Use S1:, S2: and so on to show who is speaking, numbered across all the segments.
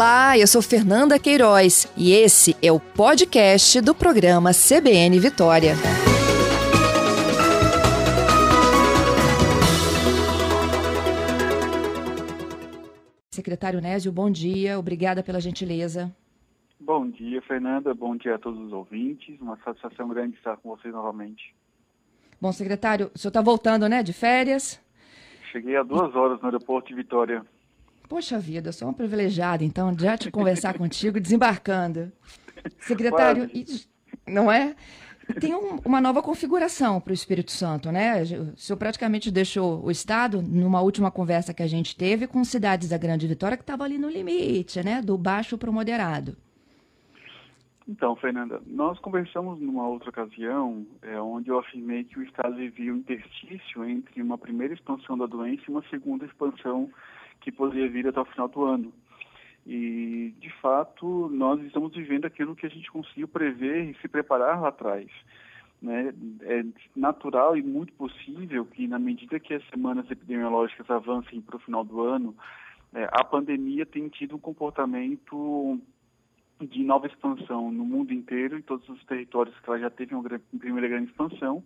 S1: Olá, eu sou Fernanda Queiroz e esse é o podcast do programa CBN Vitória. Secretário Nésio, bom dia, obrigada pela gentileza.
S2: Bom dia, Fernanda, bom dia a todos os ouvintes, uma satisfação grande estar com vocês novamente.
S1: Bom, secretário, o senhor está voltando, né, de férias?
S2: Cheguei há duas horas no aeroporto de Vitória.
S1: Poxa vida, sou uma privilegiada, então, já te conversar contigo desembarcando. Secretário, não é? Tem um, uma nova configuração para o Espírito Santo, né? O senhor praticamente deixou o Estado, numa última conversa que a gente teve, com cidades da Grande Vitória que estavam ali no limite, né? Do baixo para o moderado.
S2: Então, Fernanda, nós conversamos numa outra ocasião, é, onde eu afirmei que o Estado vivia um interstício entre uma primeira expansão da doença e uma segunda expansão que poderia vir até o final do ano. E, de fato, nós estamos vivendo aquilo que a gente conseguiu prever e se preparar lá atrás. Né? É natural e muito possível que, na medida que as semanas epidemiológicas avancem para o final do ano, é, a pandemia tenha tido um comportamento de nova expansão no mundo inteiro, em todos os territórios que ela já teve uma primeira grande expansão,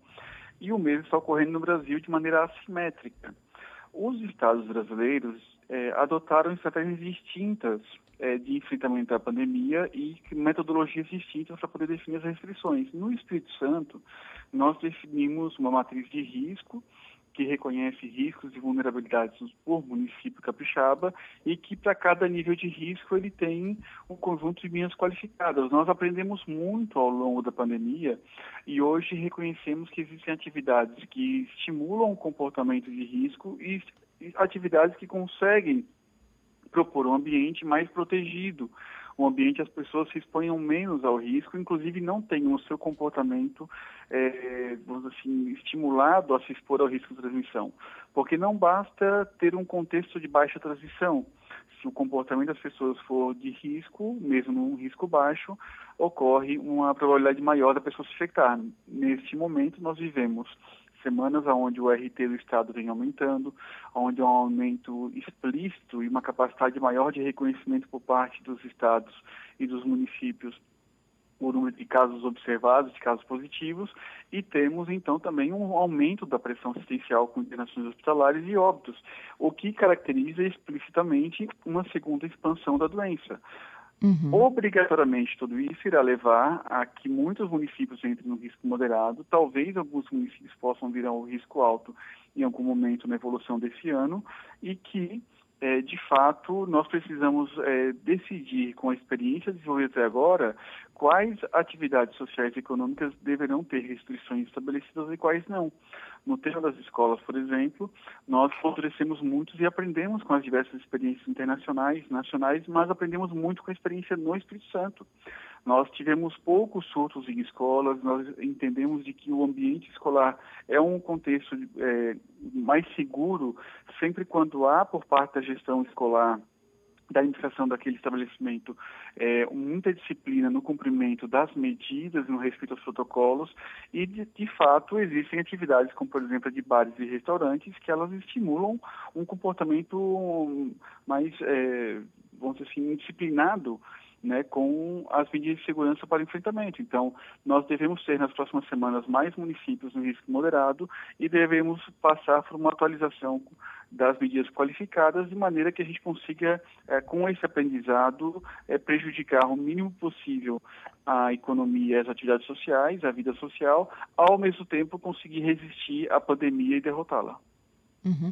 S2: e o mesmo está ocorrendo no Brasil de maneira assimétrica. Os estados brasileiros é, adotaram estratégias distintas é, de enfrentamento à pandemia e metodologias distintas para poder definir as restrições. No Espírito Santo, nós definimos uma matriz de risco que reconhece riscos e vulnerabilidades por município capixaba e que para cada nível de risco ele tem um conjunto de linhas qualificadas. Nós aprendemos muito ao longo da pandemia e hoje reconhecemos que existem atividades que estimulam o comportamento de risco e atividades que conseguem propor um ambiente mais protegido, um ambiente as pessoas se exponham menos ao risco, inclusive não tenham o seu comportamento, é, vamos assim, estimulado a se expor ao risco de transmissão. Porque não basta ter um contexto de baixa transmissão. Se o comportamento das pessoas for de risco, mesmo num risco baixo, ocorre uma probabilidade maior da pessoa se infectar. Neste momento, nós vivemos semanas onde o RT do Estado vem aumentando, onde há um aumento explícito e uma capacidade maior de reconhecimento por parte dos estados e dos municípios o número de casos observados, de casos positivos, e temos então também um aumento da pressão assistencial com internações hospitalares e óbitos, o que caracteriza explicitamente uma segunda expansão da doença. Uhum. Obrigatoriamente, tudo isso irá levar a que muitos municípios entrem no risco moderado, talvez alguns municípios possam vir ao risco alto em algum momento na evolução desse ano, e que, é, de fato, nós precisamos é, decidir, com a experiência desenvolvida até agora, quais atividades sociais e econômicas deverão ter restrições estabelecidas e quais não. No tema das escolas, por exemplo, nós amadurecemos muito e aprendemos com as diversas experiências internacionais, nacionais, mas aprendemos muito com a experiência no Espírito Santo. Nós tivemos poucos surtos em escolas, nós entendemos de que o ambiente escolar é um contexto é, mais seguro sempre quando há por parte da gestão escolar da administração daquele estabelecimento é, muita disciplina no cumprimento das medidas no respeito aos protocolos e de, de, fato existem atividades como por exemplo de bares e restaurantes que elas estimulam um comportamento mais é, vamos dizer assim disciplinado né, com as medidas de segurança para enfrentamento. Então, nós devemos ter nas próximas semanas mais municípios no risco moderado e devemos passar por uma atualização das medidas qualificadas de maneira que a gente consiga, é, com esse aprendizado, é, prejudicar o mínimo possível a economia, as atividades sociais, a vida social, ao mesmo tempo conseguir resistir à pandemia e derrotá-la.
S1: Uhum.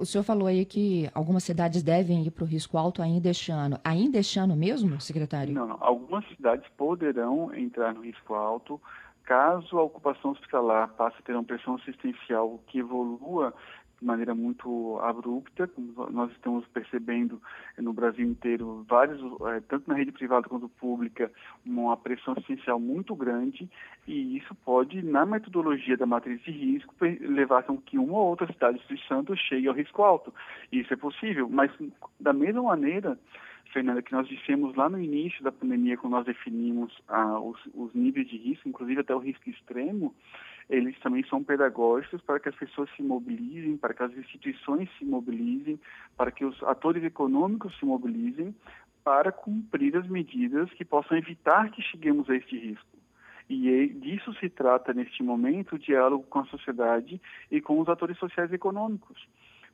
S1: O senhor falou aí que algumas cidades devem ir para o risco alto ainda este ano. Ainda este ano mesmo, secretário?
S2: Não, não. Algumas cidades poderão entrar no risco alto caso a ocupação hospitalar passe a ter uma pressão assistencial que evolua de maneira muito abrupta, como nós estamos percebendo no Brasil inteiro, vários, é, tanto na rede privada quanto pública, uma pressão assistencial muito grande, e isso pode, na metodologia da matriz de risco, levar a que uma ou outra cidade do Santo chegue ao risco alto. Isso é possível, mas da mesma maneira, Fernanda, que nós dissemos lá no início da pandemia, quando nós definimos ah, os, os níveis de risco, inclusive até o risco extremo, eles também são pedagógicos para que as pessoas se mobilizem, para que as instituições se mobilizem, para que os atores econômicos se mobilizem, para cumprir as medidas que possam evitar que cheguemos a este risco. E disso se trata, neste momento, o diálogo com a sociedade e com os atores sociais e econômicos.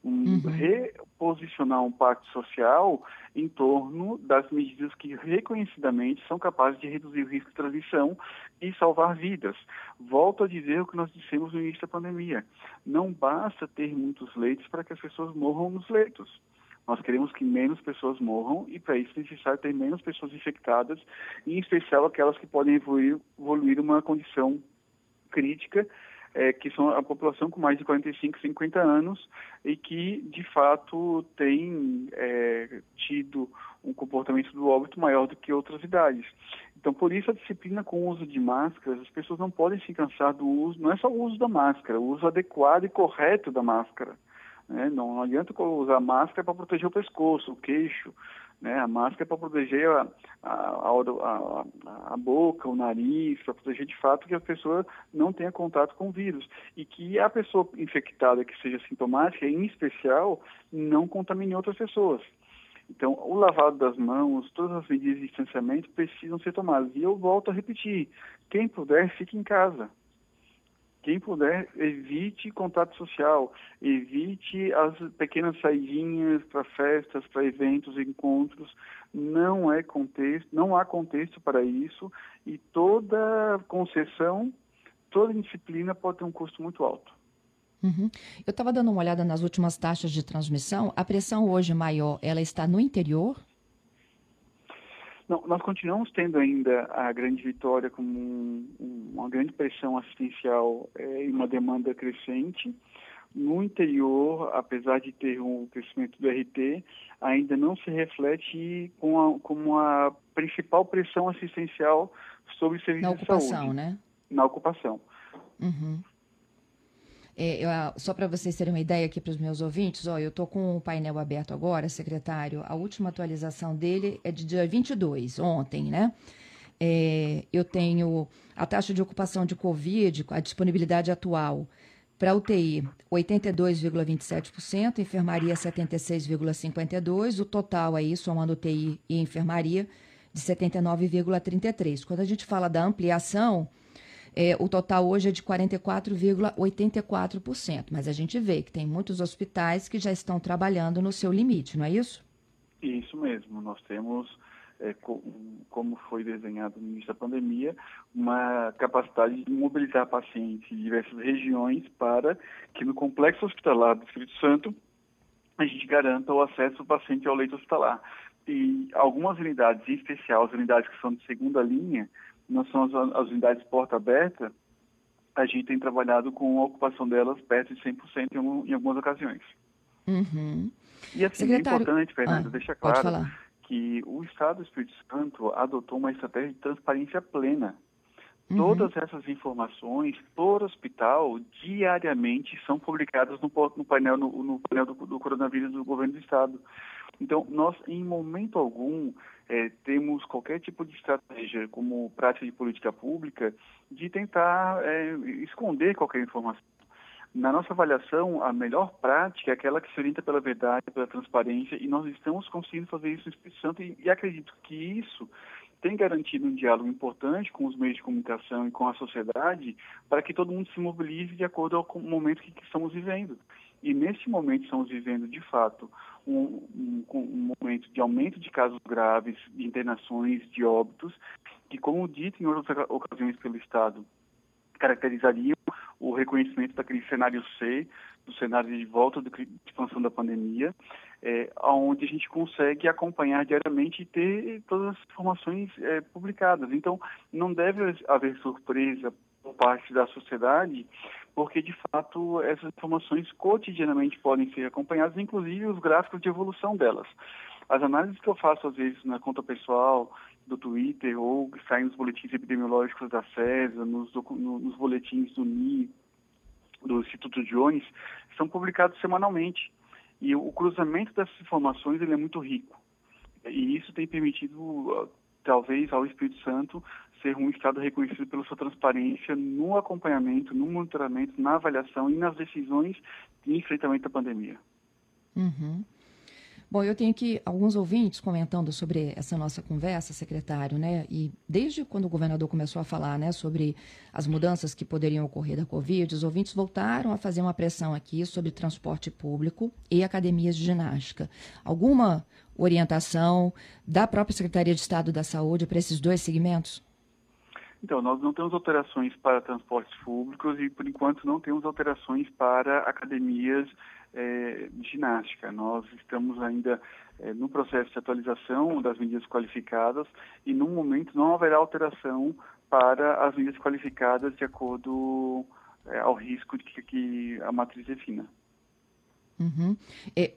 S2: Um, uhum. Reposicionar um pacto social em torno das medidas que reconhecidamente são capazes de reduzir o risco de transmissão e salvar vidas. Volto a dizer o que nós dissemos no início da pandemia. Não basta ter muitos leitos para que as pessoas morram nos leitos. Nós queremos que menos pessoas morram e, para isso, é necessário ter menos pessoas infectadas, em especial aquelas que podem evoluir, evoluir uma condição crítica, é, que são a população com mais de 45, 50 anos e que, de fato, tem é, tido um comportamento do óbito maior do que outras idades. Então, por isso, a disciplina com o uso de máscaras, as pessoas não podem se cansar do uso, não é só o uso da máscara, o uso adequado e correto da máscara. Né? Não, não adianta usar máscara para proteger o pescoço, o queixo. Né? A máscara é para proteger a, a, a, a, boca, o nariz, para proteger de fato que a pessoa não tenha contato com o vírus. E que a pessoa infectada que seja sintomática, em especial, não contamine outras pessoas. Então, o lavado das mãos, todas as medidas de distanciamento precisam ser tomadas. E eu volto a repetir: quem puder, fique em casa. Quem puder, evite contato social, evite as pequenas saidinhas para festas, para eventos, encontros. Não é contexto, não há contexto para isso e toda concessão, toda disciplina pode ter um custo muito alto.
S1: Uhum. Eu estava dando uma olhada nas últimas taxas de transmissão. A pressão hoje maior, ela está no interior
S2: não, nós continuamos tendo ainda a grande vitória como um, uma grande pressão assistencial é, e uma demanda crescente. No interior, apesar de ter um crescimento do RT, ainda não se reflete com a, como a principal pressão assistencial sobre serviços de saúde.
S1: Na ocupação, né?
S2: Na ocupação.
S1: Uhum. É, eu, só para vocês terem uma ideia aqui para os meus ouvintes, ó, eu estou com o painel aberto agora, secretário. A última atualização dele é de dia 22, ontem, né? É, eu tenho a taxa de ocupação de Covid, a disponibilidade atual para UTI, 82,27%, enfermaria 76,52%, o total aí, somando UTI e enfermaria, de 79,33%. Quando a gente fala da ampliação, é, o total hoje é de 44,84%, mas a gente vê que tem muitos hospitais que já estão trabalhando no seu limite, não é isso?
S2: Isso mesmo. Nós temos, é, como foi desenhado no início da pandemia, uma capacidade de mobilizar pacientes de diversas regiões para que no complexo hospitalar do Espírito Santo a gente garanta o acesso do paciente ao leito hospitalar. E algumas unidades, em especial as unidades que são de segunda linha, não são as, unidades porta aberta, a gente tem trabalhado com a ocupação delas perto de 100% em, em algumas ocasiões.
S1: Uhum.
S2: E assim, Secretário... é importante, Fernanda, ah, deixa claro que o Estado do Espírito Santo adotou uma estratégia de transparência plena. Uhum. Todas essas informações por hospital diariamente são publicadas no, no painel, no, no painel do, do, coronavírus do governo do Estado. Então, nós, em momento algum, é, temos qualquer tipo de estratégia como prática de política pública de tentar é, esconder qualquer informação. Na nossa avaliação, a melhor prática é aquela que se orienta pela verdade, pela transparência, e nós estamos conseguindo fazer isso no Espírito Santo, e, e acredito que isso tem garantido um diálogo importante com os meios de comunicação e com a sociedade para que todo mundo se mobilize de acordo com o momento que, que estamos vivendo. E nesse momento estamos vivendo, de fato, um, um, um, momento de aumento de casos graves, de internações, de óbitos, que, como dito em outras ocasiões pelo Estado, caracterizariam o reconhecimento daquele cenário C, do cenário de volta de expansão da pandemia, é, onde a gente consegue acompanhar diariamente e ter todas as informações é, publicadas. Então, não deve haver surpresa por parte da sociedade, porque de fato essas informações cotidianamente podem ser acompanhadas, inclusive os gráficos de evolução delas. As análises que eu faço às vezes na conta pessoal, do Twitter, ou que saem nos boletins epidemiológicos da CESA, nos, nos boletins do NI, do Instituto Jones, são publicados semanalmente. E o cruzamento dessas informações ele é muito rico. E isso tem permitido, talvez, ao Espírito Santo ser um Estado reconhecido pela sua transparência no acompanhamento, no monitoramento, na avaliação e nas decisões de enfrentamento à pandemia.
S1: Uhum. Bom, eu tenho aqui alguns ouvintes comentando sobre essa nossa conversa, secretário, né? E desde quando o governador começou a falar, né, sobre as mudanças que poderiam ocorrer da Covid, os ouvintes voltaram a fazer uma pressão aqui sobre transporte público e academias de ginástica. Alguma orientação da própria Secretaria de Estado da Saúde para esses dois segmentos?
S2: Então, nós não temos alterações para transportes públicos e, por enquanto, não temos alterações para academias é, de ginástica. Nós estamos ainda é, no processo de atualização das medidas qualificadas e, no momento, não haverá alteração para as medidas qualificadas de acordo é, ao risco que, que a matriz defina.
S1: Uhum.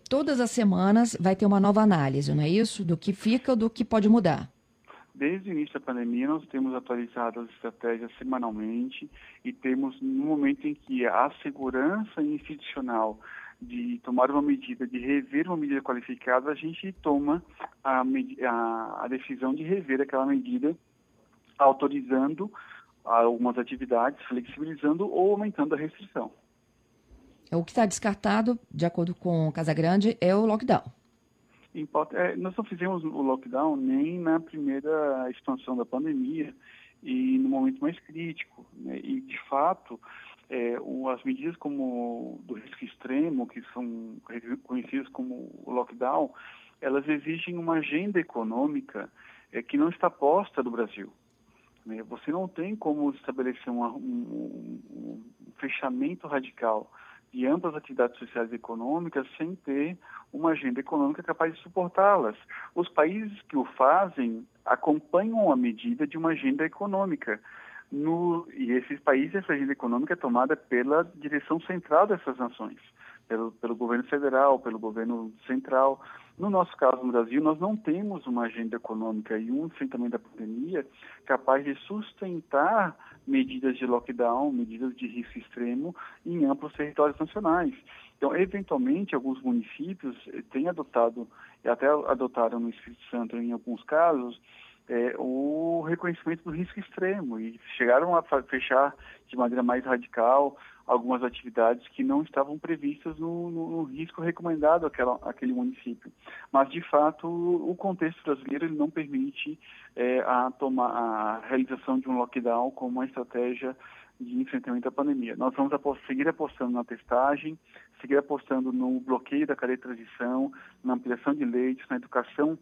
S1: Todas as semanas vai ter uma nova análise, não é isso? Do que fica do que pode mudar.
S2: Desde o início da pandemia, nós temos atualizado as estratégias semanalmente e temos, no momento em que a segurança institucional de tomar uma medida, de rever uma medida qualificada, a gente toma a, a, a decisão de rever aquela medida, autorizando algumas atividades, flexibilizando ou aumentando a restrição.
S1: O que está descartado, de acordo com Casa Grande, é o lockdown.
S2: É, nós não fizemos o lockdown nem na primeira expansão da pandemia e no momento mais crítico. Né? E, de fato, é, as medidas como do risco extremo, que são conhecidas como o lockdown, elas exigem uma agenda econômica é, que não está posta no Brasil. Né? Você não tem como estabelecer uma, um, um, fechamento radical de amplas atividades sociais e econômicas sem ter uma agenda econômica capaz de suportá-las. Os países que o fazem acompanham a medida de uma agenda econômica. No, e esses países, essa agenda econômica é tomada pela direção central dessas nações, pelo, pelo governo federal, pelo governo central. No nosso caso, no Brasil, nós não temos uma agenda econômica e um enfrentamento da pandemia capaz de sustentar medidas de lockdown, medidas de risco extremo em amplos territórios nacionais. Então, eventualmente, alguns municípios têm adotado, e até adotaram no Espírito Santo em alguns casos, é, o reconhecimento do risco extremo e chegaram a fechar de maneira mais radical algumas atividades que não estavam previstas no, no, no risco recomendado àquela, àquele município. Mas, de fato, o contexto brasileiro ele não permite é, a, tomar, a realização de um lockdown como uma estratégia de enfrentamento à pandemia. Nós vamos seguir apostando na testagem, seguir apostando no bloqueio da cadeia de transição, na ampliação de leitos, na educação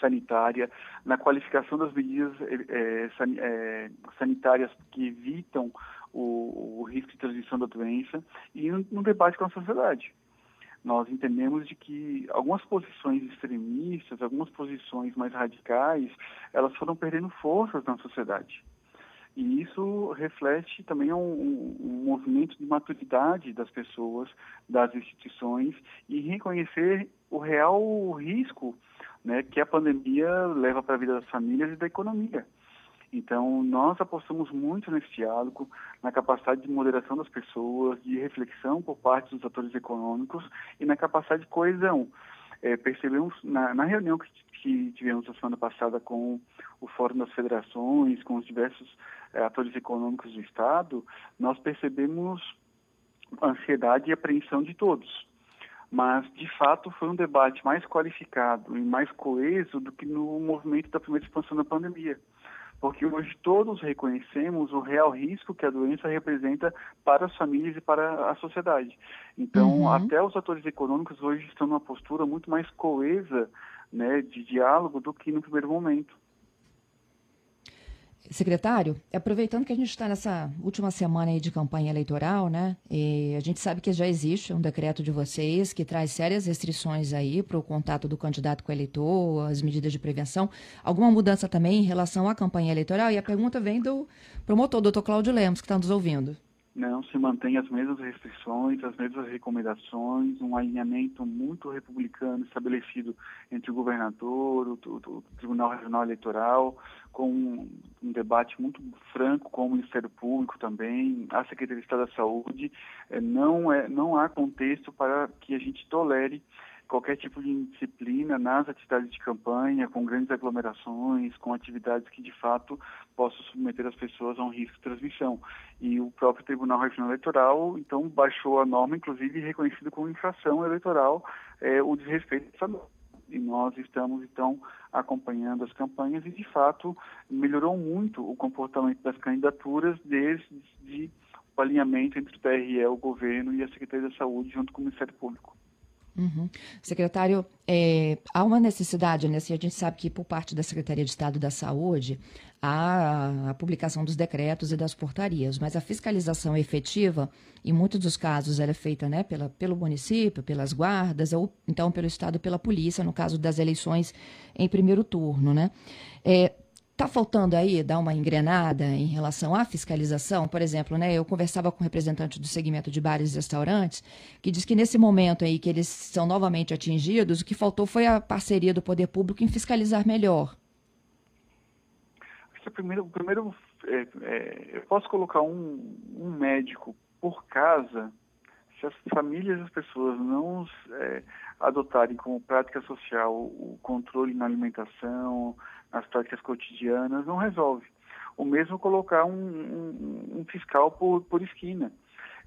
S2: sanitária, na qualificação das medidas é, é, sanitárias que evitam o, o, risco de transmissão da doença e no, no debate com a sociedade. Nós entendemos de que algumas posições extremistas, algumas posições mais radicais, elas foram perdendo forças na sociedade. E isso reflete também um, um, um, movimento de maturidade das pessoas, das instituições, e reconhecer o real risco né, que a pandemia leva para a vida das famílias e da economia. Então, nós apostamos muito nesse diálogo, na capacidade de moderação das pessoas, de reflexão por parte dos atores econômicos e na capacidade de coesão. É, percebemos na, na reunião que, que, tivemos a semana passada com o Fórum das Federações, com os diversos é, atores econômicos do Estado, nós percebemos ansiedade e apreensão de todos mas de fato foi um debate mais qualificado e mais coeso do que no movimento da primeira expansão da pandemia. Porque hoje todos reconhecemos o real risco que a doença representa para as famílias e para a sociedade. Então, uhum. até os atores econômicos hoje estão numa postura muito mais coesa né, de diálogo do que no primeiro momento.
S1: Secretário, aproveitando que a gente está nessa última semana de campanha eleitoral, né? E a gente sabe que já existe um decreto de vocês que traz sérias restrições aí para o contato do candidato com o eleitor, as medidas de prevenção. Alguma mudança também em relação à campanha eleitoral? E a pergunta vem do promotor, doutor Cláudio Lemos, que está nos ouvindo.
S2: Não, se mantém as mesmas restrições, as mesmas recomendações, um alinhamento muito republicano estabelecido entre o governador, o, o, o Tribunal Regional Eleitoral, com um debate muito franco com o Ministério Público também, a Secretaria de Estado da Saúde. É, não, é, não há contexto para que a gente tolere qualquer tipo de indisciplina nas atividades de campanha, com grandes aglomerações, com atividades que de fato possam submeter as pessoas a um risco de transmissão. E o próprio Tribunal Regional Eleitoral, então, baixou a norma, inclusive reconhecido como infração eleitoral, é, o desrespeito a essa norma e nós estamos então acompanhando as campanhas e de fato melhorou muito o comportamento das candidaturas desde o alinhamento entre o TRE, o governo e a Secretaria da Saúde junto com o Ministério Público.
S1: Uhum. Secretário, é, há uma necessidade, né? Se a gente sabe que por parte da Secretaria de Estado da Saúde há a, publicação dos decretos e das portarias, mas a fiscalização efetiva, em muitos dos casos, ela é feita né, pela, pelo município, pelas guardas, ou então pelo Estado, pela polícia, no caso das eleições em primeiro turno, né? É, Está faltando aí dar uma engrenada em relação à fiscalização? Por exemplo, né, eu conversava com um representante do segmento de bares e restaurantes, que diz que nesse momento aí que eles são novamente atingidos, o que faltou foi a parceria do poder público em fiscalizar melhor.
S2: Acho primeiro, primeiro é, é, eu posso colocar um, um, médico por casa se as famílias e as pessoas não é, adotarem como prática social o controle na alimentação, nas práticas cotidianas, não resolve. O mesmo colocar um, um, um fiscal por, por esquina.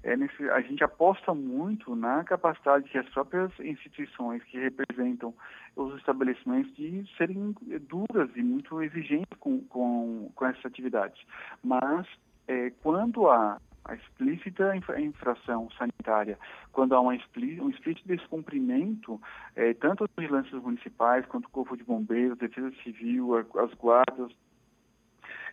S2: É nesse, a gente aposta muito na capacidade que as próprias instituições que representam os estabelecimentos de serem duras e muito exigentes com, com, com essas atividades. Mas, é, quando há a explícita infração sanitária, quando há uma um explícito descumprimento, é, tanto as vigilâncias municipais quanto o Corpo de Bombeiros, Defesa Civil, as guardas,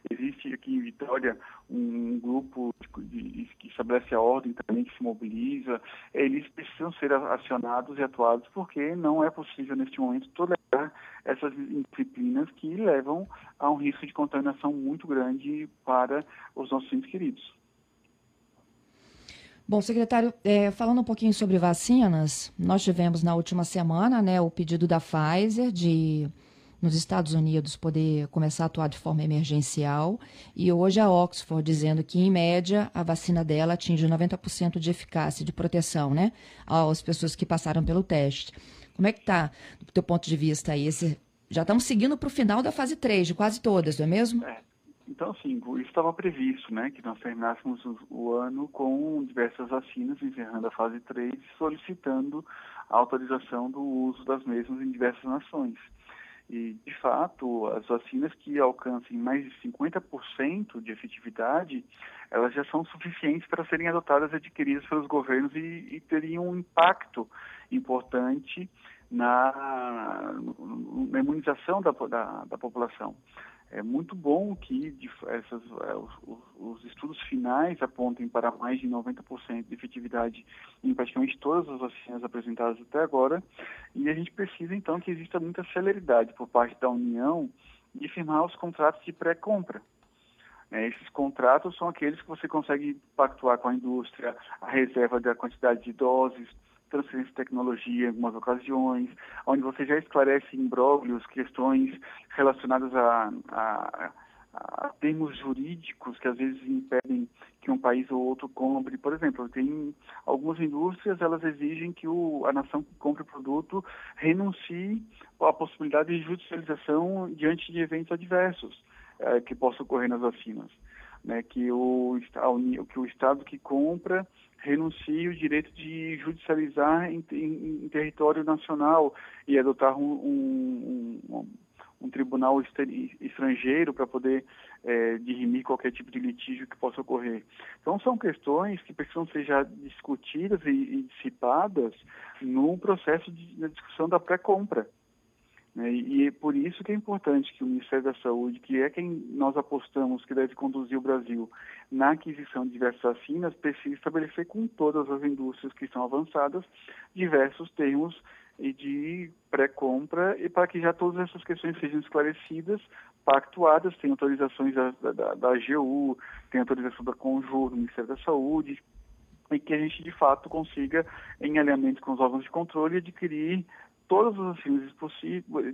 S2: existe aqui em Vitória um grupo de, de, que estabelece a ordem também, que se mobiliza. Eles precisam ser acionados e atuados porque não é possível, neste momento, tolerar essas disciplinas que levam a um risco de contaminação muito grande para os nossos entes queridos.
S1: Bom, secretário, é, falando um pouquinho sobre vacinas, nós tivemos na última semana né, o pedido da Pfizer de, nos Estados Unidos, poder começar a atuar de forma emergencial, e hoje a Oxford dizendo que, em média, a vacina dela atinge 90% de eficácia, de proteção, né, às pessoas que passaram pelo teste. Como é que está, do teu ponto de vista aí? Esse, já estamos seguindo para o final da fase 3, de quase todas, não é mesmo?
S2: É. Então, sim, isso estava previsto, né, que nós terminássemos o, o, ano com diversas vacinas, encerrando a fase 3, solicitando a autorização do uso das mesmas em diversas nações. E, de fato, as vacinas que alcancem mais de 50% de efetividade, elas já são suficientes para serem adotadas e adquiridas pelos governos e, e teriam um impacto importante na, na imunização da, da, da população. É muito bom que essas, é, os, os, estudos finais apontem para mais de 90% de efetividade em praticamente todas as vacinas apresentadas até agora, e a gente precisa então que exista muita celeridade por parte da União de firmar os contratos de pré-compra. É, esses contratos são aqueles que você consegue pactuar com a indústria, a reserva da quantidade de doses, transferência de tecnologia em algumas ocasiões, onde você já esclarece imbróglios, questões relacionadas a, a, a, termos jurídicos que às vezes impedem que um país ou outro compre. Por exemplo, tem algumas indústrias, elas exigem que o, a nação que compre o produto renuncie à possibilidade de judicialização diante de eventos adversos eh, que possam ocorrer nas vacinas. Né, que, o, que o Estado que compra renuncie o direito de judicializar em, em, em território nacional e adotar um, um, um, um tribunal estrangeiro para poder é, dirimir qualquer tipo de litígio que possa ocorrer. Então, são questões que precisam ser já discutidas e, e dissipadas no processo de, de discussão da pré-compra. Né? E é por isso que é importante que o Ministério da Saúde, que é quem nós apostamos que deve conduzir o Brasil na aquisição de diversas vacinas, precise estabelecer com todas as indústrias que estão avançadas diversos termos de pré-compra e para que já todas essas questões sejam esclarecidas, pactuadas, tem autorizações da, da, da AGU, tem autorização da Conjur, do Ministério da Saúde, e que a gente de fato consiga, em alinhamento com os órgãos de controle, adquirir todas as vacinas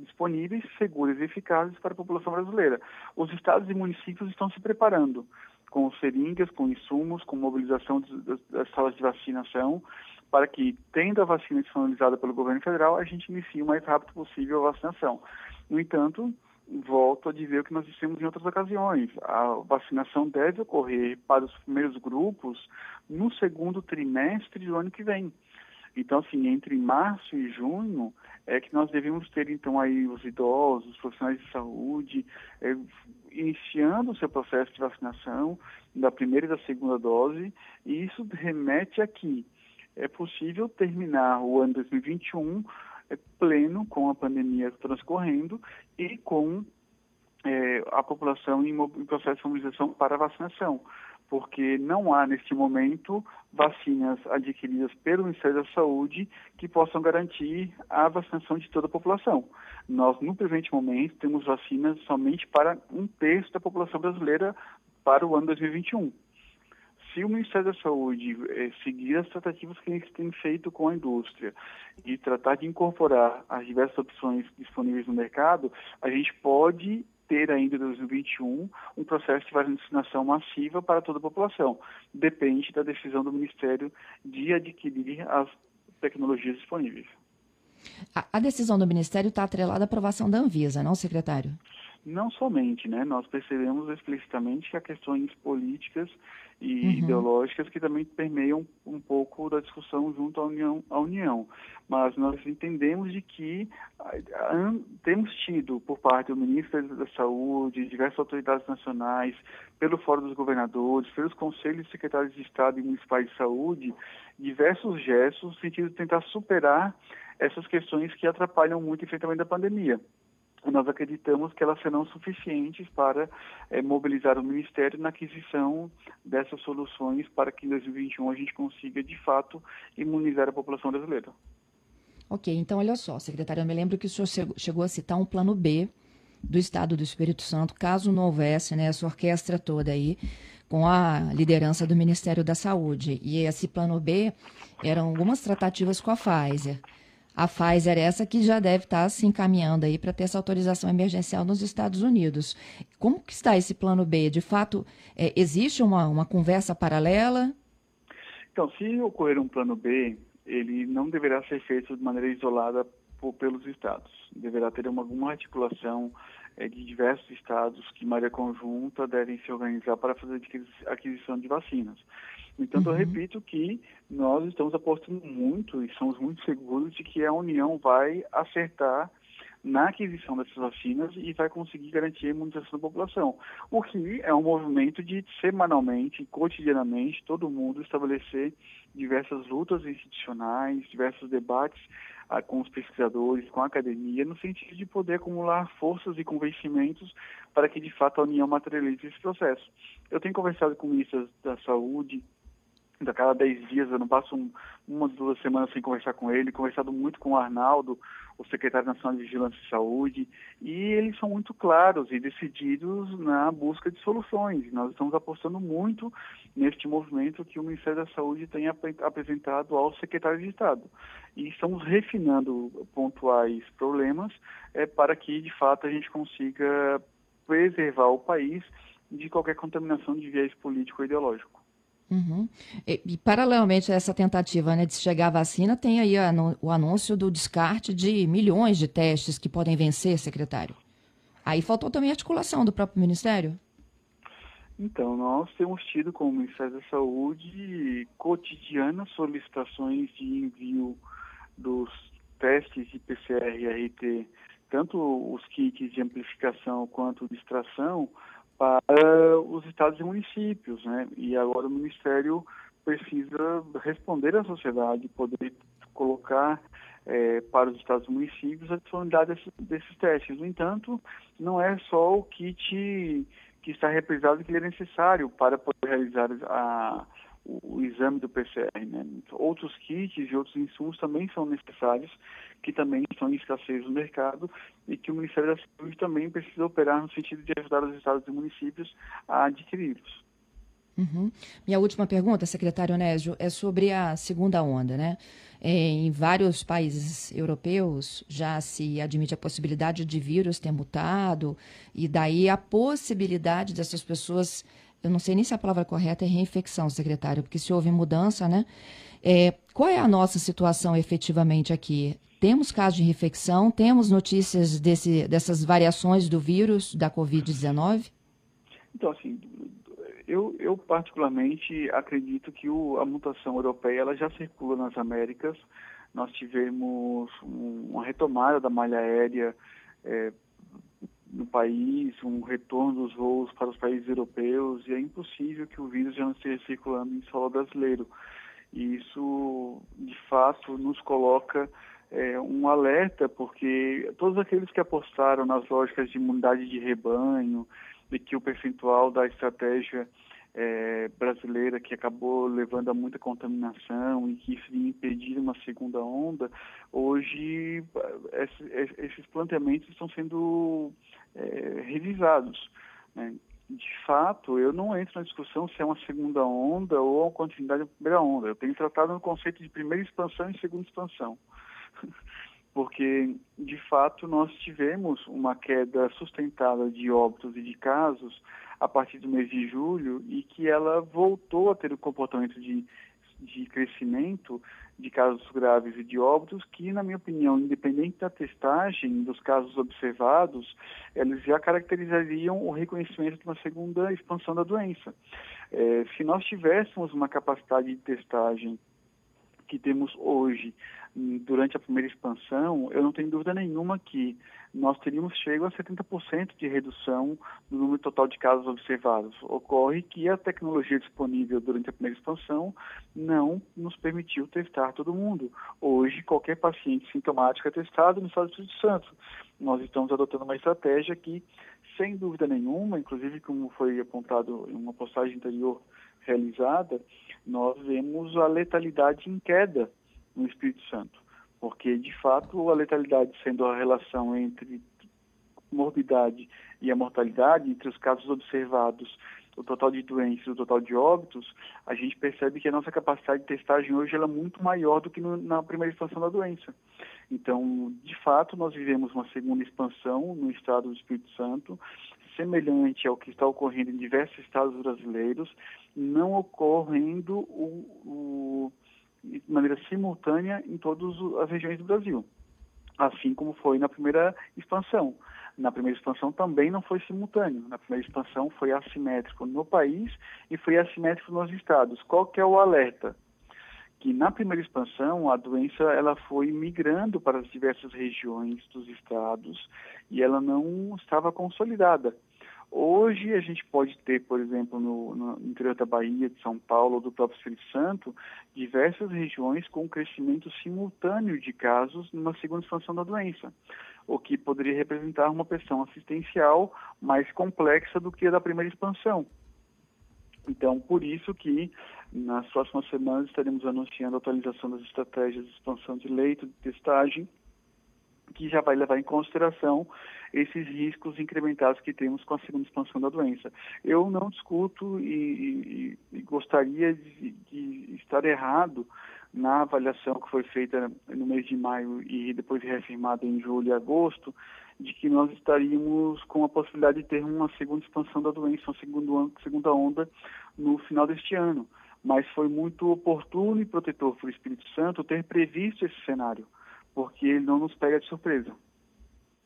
S2: disponíveis, seguras e eficazes para a população brasileira. Os estados e municípios estão se preparando com seringas, com insumos, com mobilização das, salas de vacinação, para que, tendo a vacina disponibilizada pelo governo federal, a gente inicie o mais rápido possível a vacinação. No entanto, volto a dizer o que nós dissemos em outras ocasiões. A vacinação deve ocorrer para os primeiros grupos no segundo trimestre do ano que vem. Então, assim, entre março e junho é que nós devemos ter, então, aí os idosos, os profissionais de saúde, é, iniciando o seu processo de vacinação da primeira e da segunda dose, e isso remete a que é possível terminar o ano 2021 é, pleno, com a pandemia transcorrendo e com é, a população em, em processo de mobilização para vacinação, porque não há neste momento vacinas adquiridas pelo Ministério da Saúde que possam garantir a vacinação de toda a população. Nós, no presente momento, temos vacinas somente para um terço da população brasileira para o ano 2021 se o Ministério da Saúde eh, seguir as tratativas que eles têm feito com a indústria e tratar de incorporar as diversas opções disponíveis no mercado, a gente pode ter ainda em 2021 um processo de vacinação massiva para toda a população. Depende da decisão do Ministério de adquirir as tecnologias disponíveis.
S1: A, a decisão do Ministério está atrelada à aprovação da Anvisa, não, secretário?
S2: Não somente, né? Nós percebemos explicitamente que há questões políticas e uhum. ideológicas que também permeiam um pouco da discussão junto à União, à União. Mas nós entendemos de que temos tido, por parte do Ministério da Saúde, diversas autoridades nacionais, pelo Fórum dos Governadores, pelos Conselhos Secretários de Estado e Municipais de Saúde, diversos gestos no sentido de tentar superar essas questões que atrapalham muito o enfrentamento da pandemia nós acreditamos que elas serão suficientes para é, mobilizar o Ministério na aquisição dessas soluções para que em 2021 a gente consiga, de fato, imunizar a população brasileira.
S1: Ok, então olha só, secretário, eu me lembro que o senhor chegou a citar um plano B do Estado do Espírito Santo, caso não houvesse né, essa orquestra toda aí, com a liderança do Ministério da Saúde. E esse plano B eram algumas tratativas com a Pfizer. A Pfizer, essa que já deve estar se encaminhando aí para ter essa autorização emergencial nos Estados Unidos. Como que está esse plano B? De fato, é, existe uma, uma conversa paralela?
S2: Então, se ocorrer um plano B, ele não deverá ser feito de maneira isolada por, pelos estados. Deverá ter uma, alguma articulação é, de diversos estados que, de maneira conjunta, devem se organizar para fazer aquisição de vacinas. Então, uhum. eu repito que nós estamos apostando muito e somos muito seguros de que a União vai acertar na aquisição dessas vacinas e vai conseguir garantir a imunização da população. O que é um movimento de semanalmente, cotidianamente, todo mundo estabelecer diversas lutas institucionais, diversos debates ah, com os pesquisadores, com a academia, no sentido de poder acumular forças e convencimentos para que, de fato, a União materialize esse processo. Eu tenho conversado com ministros da Saúde, a cada 10 dias, eu não passo um, uma, duas semanas sem conversar com ele, conversado muito com o Arnaldo, o secretário nacional de Vigilância e Saúde, e eles são muito claros e decididos na busca de soluções. Nós estamos apostando muito neste movimento que o Ministério da Saúde tem ap apresentado ao secretário de Estado. E estamos refinando pontuais problemas é, para que, de fato, a gente consiga preservar o país de qualquer contaminação de viés político ou ideológico.
S1: Uhum. E, e, paralelamente a essa tentativa né, de chegar à vacina, tem aí a, no, o anúncio do descarte de milhões de testes que podem vencer, secretário. Aí faltou também articulação do próprio Ministério.
S2: Então, nós temos tido com o Ministério da Saúde cotidianas solicitações de envio dos testes de PCR e RT, tanto os kits de amplificação quanto de extração, para os estados e municípios, né? E agora o Ministério precisa responder à sociedade, poder colocar é, para os estados e municípios a disponibilidade desses, desses, testes. No entanto, não é só o kit que está reprisado que é necessário para poder realizar a, o, exame do PCR. Né? Outros kits e outros insumos também são necessários, que também estão em escassez no mercado e que o Ministério da Saúde também precisa operar no sentido de ajudar os estados e municípios a adquiri-los.
S1: Uhum. Minha última pergunta, secretário Onésio, é sobre a segunda onda, né? Em vários países europeus já se admite a possibilidade de vírus ter mutado e daí a possibilidade dessas pessoas, eu não sei nem se a palavra correta é reinfecção, secretário, porque se houve mudança, né? É, qual é a nossa situação efetivamente aqui? Temos casos de reinfecção? Temos notícias desse, dessas variações do vírus da Covid-19?
S2: Então, assim, eu, eu, particularmente acredito que o, a mutação europeia ela já circula nas Américas. Nós tivemos um, uma retomada da malha aérea é, no país, um retorno dos voos para os países europeus e é impossível que o vírus já não esteja circulando em solo brasileiro. E isso, de fato, nos coloca é, um alerta, porque todos aqueles que apostaram nas lógicas de imunidade de rebanho, de que o percentual da estratégia é, brasileira que acabou levando a muita contaminação e que isso ia impedir uma segunda onda, hoje esses planteamentos estão sendo é, revisados. Né? De fato, eu não entro na discussão se é uma segunda onda ou uma continuidade da primeira onda. Eu tenho tratado no conceito de primeira expansão e segunda expansão. porque de fato nós tivemos uma queda sustentada de óbitos e de casos a partir do mês de julho e que ela voltou a ter o comportamento de, de crescimento de casos graves e de óbitos que, na minha opinião, independente da testagem dos casos observados, eles já caracterizariam o reconhecimento de uma segunda expansão da doença. É, se nós tivéssemos uma capacidade de testagem que temos hoje durante a primeira expansão, eu não tenho dúvida nenhuma que nós teríamos chegado a 70% de redução do número total de casos observados. Ocorre que a tecnologia disponível durante a primeira expansão não nos permitiu testar todo mundo. Hoje, qualquer paciente sintomático é testado no Estado do Espírito Santo. Nós estamos adotando uma estratégia que, sem dúvida nenhuma, inclusive como foi apontado em uma postagem anterior realizada, nós vemos a letalidade em queda no Espírito Santo, porque de fato a letalidade sendo a relação entre morbidade e a mortalidade, entre os casos observados, o total de doenças o total de óbitos, a gente percebe que a nossa capacidade de testagem hoje é muito maior do que no, na primeira expansão da doença. Então, de fato, nós vivemos uma segunda expansão no estado do Espírito Santo, semelhante ao que está ocorrendo em diversos estados brasileiros, não ocorrendo o, o de maneira simultânea em todas as regiões do Brasil, assim como foi na primeira expansão. Na primeira expansão também não foi simultâneo. Na primeira expansão foi assimétrico no país e foi assimétrico nos estados. Qual que é o alerta? Que na primeira expansão a doença ela foi migrando para as diversas regiões dos estados e ela não estava consolidada. Hoje a gente pode ter, por exemplo, no, no, interior da Bahia, de São Paulo, do próprio Espírito Santo, diversas regiões com crescimento simultâneo de casos numa segunda expansão da doença, o que poderia representar uma pressão assistencial mais complexa do que a da primeira expansão. Então, por isso que nas próximas semanas estaremos anunciando a atualização das estratégias de expansão de leito de testagem que já vai levar em consideração esses riscos incrementados que temos com a segunda expansão da doença. Eu não discuto e, e, e gostaria de, de, estar errado na avaliação que foi feita no mês de maio e depois reafirmada em julho e agosto, de que nós estaríamos com a possibilidade de ter uma segunda expansão da doença, uma segunda onda no final deste ano. Mas foi muito oportuno e protetor para o Espírito Santo ter previsto esse cenário porque ele não nos pega de surpresa.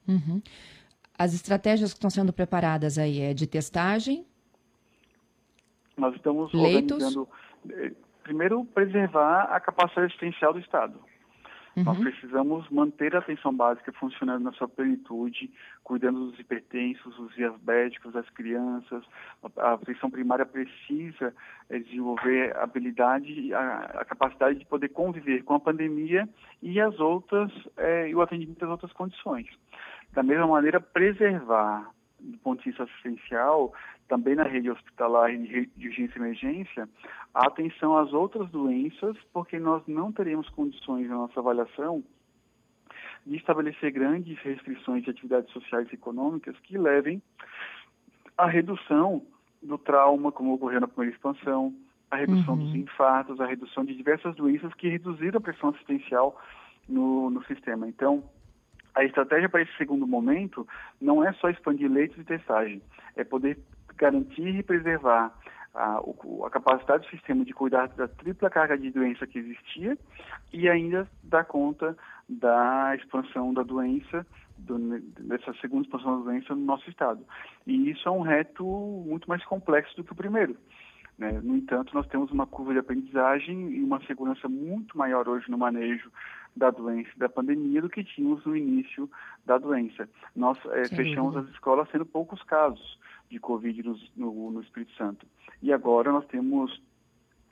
S1: Uhum. As estratégias que estão sendo preparadas aí é de testagem?
S2: Nós estamos
S1: Leitos?
S2: organizando, eh, primeiro, preservar a capacidade assistencial do Estado. Uhum. Nós precisamos manter a atenção básica funcionando na sua plenitude, cuidando dos hipertensos, dos diabéticos, das crianças. A atenção primária precisa é, desenvolver a habilidade, a, a, capacidade de poder conviver com a pandemia e as outras, é, e o atendimento das outras condições. Da mesma maneira, preservar do ponto de vista assistencial, também na rede hospitalar e de urgência e emergência, a atenção às outras doenças, porque nós não teremos condições na nossa avaliação de estabelecer grandes restrições de atividades sociais e econômicas que levem à redução do trauma, como ocorreu na primeira expansão, a redução uhum. dos infartos, a redução de diversas doenças que reduziram a pressão assistencial no, no sistema. Então, a estratégia para esse segundo momento não é só expandir leitos de testagem, é poder garantir e preservar a, a, capacidade do sistema de cuidar da tripla carga de doença que existia e ainda dar conta da expansão da doença, do, dessa segunda expansão da doença no nosso estado. E isso é um reto muito mais complexo do que o primeiro. Né? No entanto, nós temos uma curva de aprendizagem e uma segurança muito maior hoje no manejo da doença da pandemia do que tínhamos no início da doença. Nós é, fechamos as escolas sendo poucos casos de Covid no, no, no Espírito Santo. E agora nós temos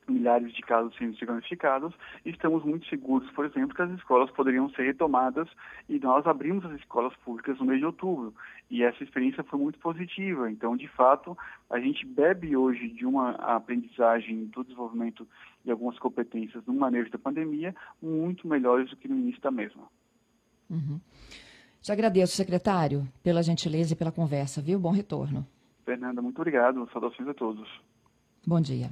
S2: milhares de casos sendo diagnosticados e estamos muito seguros, por exemplo, que as escolas poderiam ser retomadas e nós abrimos as escolas públicas no mês de outubro e essa experiência foi muito positiva. Então, de fato, a gente bebe hoje de uma aprendizagem do desenvolvimento de algumas competências no manejo da pandemia muito melhores do que no início da mesma.
S1: Uhum. Te agradeço, secretário, pela gentileza e pela conversa, viu? Bom retorno.
S2: Fernanda, muito obrigado. Saudações a todos.
S1: Bom dia.